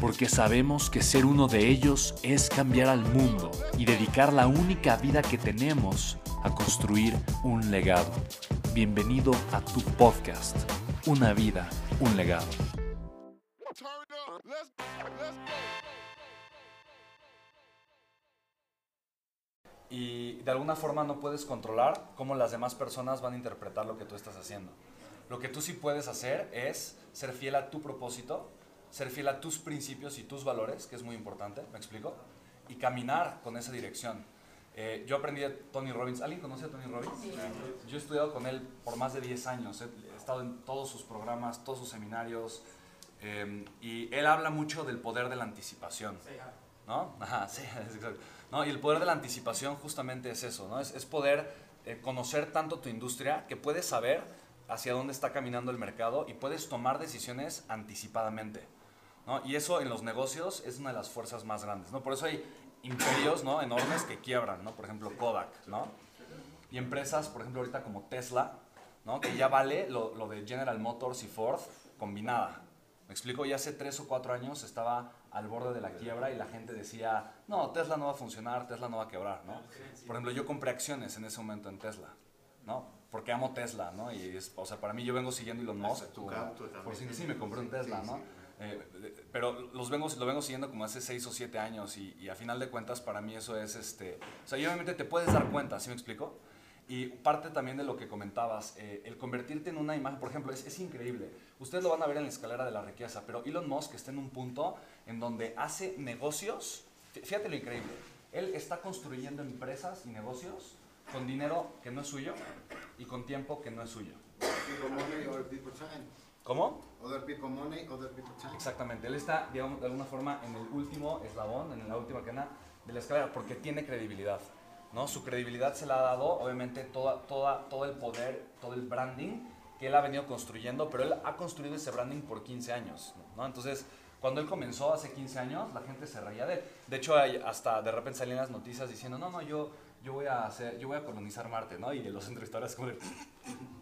porque sabemos que ser uno de ellos es cambiar al mundo y dedicar la única vida que tenemos a construir un legado. Bienvenido a tu podcast, Una vida, un legado. Y de alguna forma no puedes controlar cómo las demás personas van a interpretar lo que tú estás haciendo. Lo que tú sí puedes hacer es ser fiel a tu propósito ser fiel a tus principios y tus valores, que es muy importante, ¿me explico? Y caminar con esa dirección. Eh, yo aprendí de Tony Robbins. ¿Alguien conoce a Tony Robbins? Sí. Yo he estudiado con él por más de 10 años. He, estado en todos sus programas, todos sus seminarios. Em, y él habla mucho del poder de la anticipación. ¿No? Ajá, sí, exacto. ¿No? Y el poder de la anticipación justamente es eso, ¿no? Es, es poder eh, conocer tanto tu industria que puedes saber hacia dónde está caminando el mercado y puedes tomar decisiones anticipadamente. Y eso en los negocios es una de las fuerzas más grandes, ¿no? Por eso hay imperios, ¿no? Enormes que quiebran, ¿no? Por ejemplo, Kodak, ¿no? Y empresas, por ejemplo, ahorita como Tesla, ¿no? Que ya vale lo, lo de General Motors y Ford combinada. Me explico, ya hace tres o cuatro años estaba al borde de la quiebra y la gente decía, no, Tesla no va a funcionar, Tesla no va a quebrar, ¿no? Por ejemplo, yo compré acciones en ese momento en Tesla, ¿no? Porque amo Tesla, ¿no? Y es, o sea, para mí yo vengo siguiendo Elon Musk. por si sí, me compré un Tesla, ¿no? Eh, pero los vengo, lo vengo siguiendo como hace 6 o 7 años y, a final de cuentas para mí eso es, este, o sea, obviamente te puedes dar cuenta, ¿sí me explico? Y parte también de lo que comentabas, eh, el convertirte en una imagen, por ejemplo, es, es, increíble. Ustedes lo van a ver en la escalera de la riqueza, pero Elon Musk está en un punto en donde hace negocios, fíjate lo increíble, él está construyendo empresas y negocios con dinero que no es suyo y con tiempo que no es suyo. ¿Cómo? Other people money, other people time. Exactamente. Él está, digamos, de alguna forma en el último eslabón, en la última cadena de la escalera, porque tiene credibilidad. ¿no? Su credibilidad se la ha dado, obviamente, toda, toda, todo el poder, todo el branding que él ha venido construyendo, pero él ha construido ese branding por 15 años. ¿no? Entonces, cuando él comenzó hace 15 años, la gente se reía de él. De hecho, hasta de repente salían las noticias diciendo, no, no, yo, yo, voy, a hacer, yo voy a colonizar Marte, ¿no? Y los entrevistadores como de,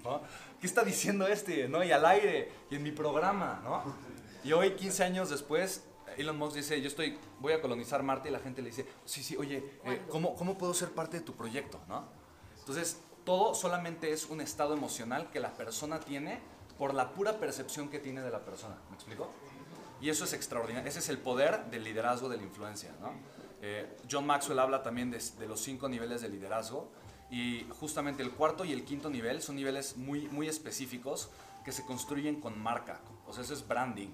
¿no? ¿Qué está diciendo este? ¿no? Y al aire, y en mi programa, ¿no? Y hoy, 15 años después, Elon Musk dice, yo estoy, voy a colonizar Marte y la gente le dice, sí, sí, oye, eh, ¿cómo, ¿cómo puedo ser parte de tu proyecto? ¿no? Entonces, todo solamente es un estado emocional que la persona tiene por la pura percepción que tiene de la persona. ¿Me explico? Y eso es extraordinario. Ese es el poder del liderazgo, de la influencia. ¿no? Eh, John Maxwell habla también de, los cinco niveles de liderazgo y justamente el cuarto y el quinto nivel son niveles muy, muy específicos que se construyen con marca. O sea, eso es branding.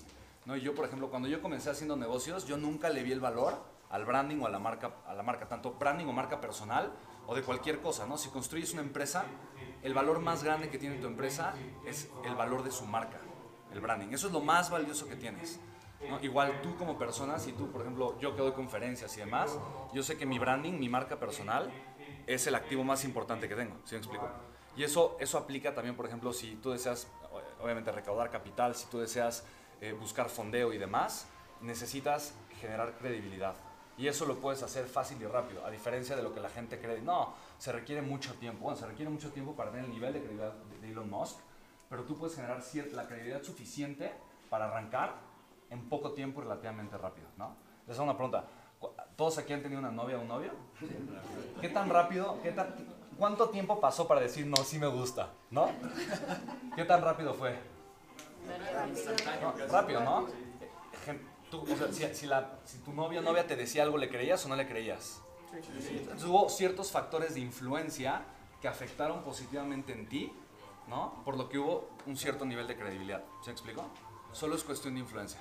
yo, por ejemplo, cuando yo comencé haciendo negocios, yo nunca le vi el valor al branding o a la marca, a la marca tanto branding o marca personal o de cualquier cosa. ¿no? Si construyes una empresa, el valor más grande que tiene tu empresa es el valor de su marca, el branding. Eso es lo más valioso que tienes. Igual tú como persona, si tú, por ejemplo, yo que doy conferencias y demás, yo sé que mi branding, mi marca personal, es el activo más importante que tengo, ¿sí me explico? Y eso, eso aplica también, por ejemplo, si tú deseas, obviamente, recaudar capital, si tú deseas eh, buscar fondeo y demás, necesitas generar credibilidad. Y eso lo puedes hacer fácil y rápido, a diferencia de lo que la gente cree. No, se requiere mucho tiempo. Bueno, se requiere mucho tiempo para tener el nivel de credibilidad de Elon Musk, pero tú puedes generar la credibilidad suficiente para arrancar en poco tiempo relativamente rápido, ¿no? Les hago una pregunta. ¿Todos aquí han tenido una novia o un novio? ¿Qué tan rápido, qué tan, cuánto tiempo pasó para decir, no, sí me gusta, ¿no? ¿Qué tan rápido fue? rápido, ¿no? Tú, o sea, si, si, la, si, tu novio o novia te decía algo, ¿le creías o no le creías? Entonces hubo ciertos factores de influencia que afectaron positivamente en ti, ¿no? Por lo que hubo un cierto nivel de credibilidad. ¿Se me explico? Solo es cuestión de influencia.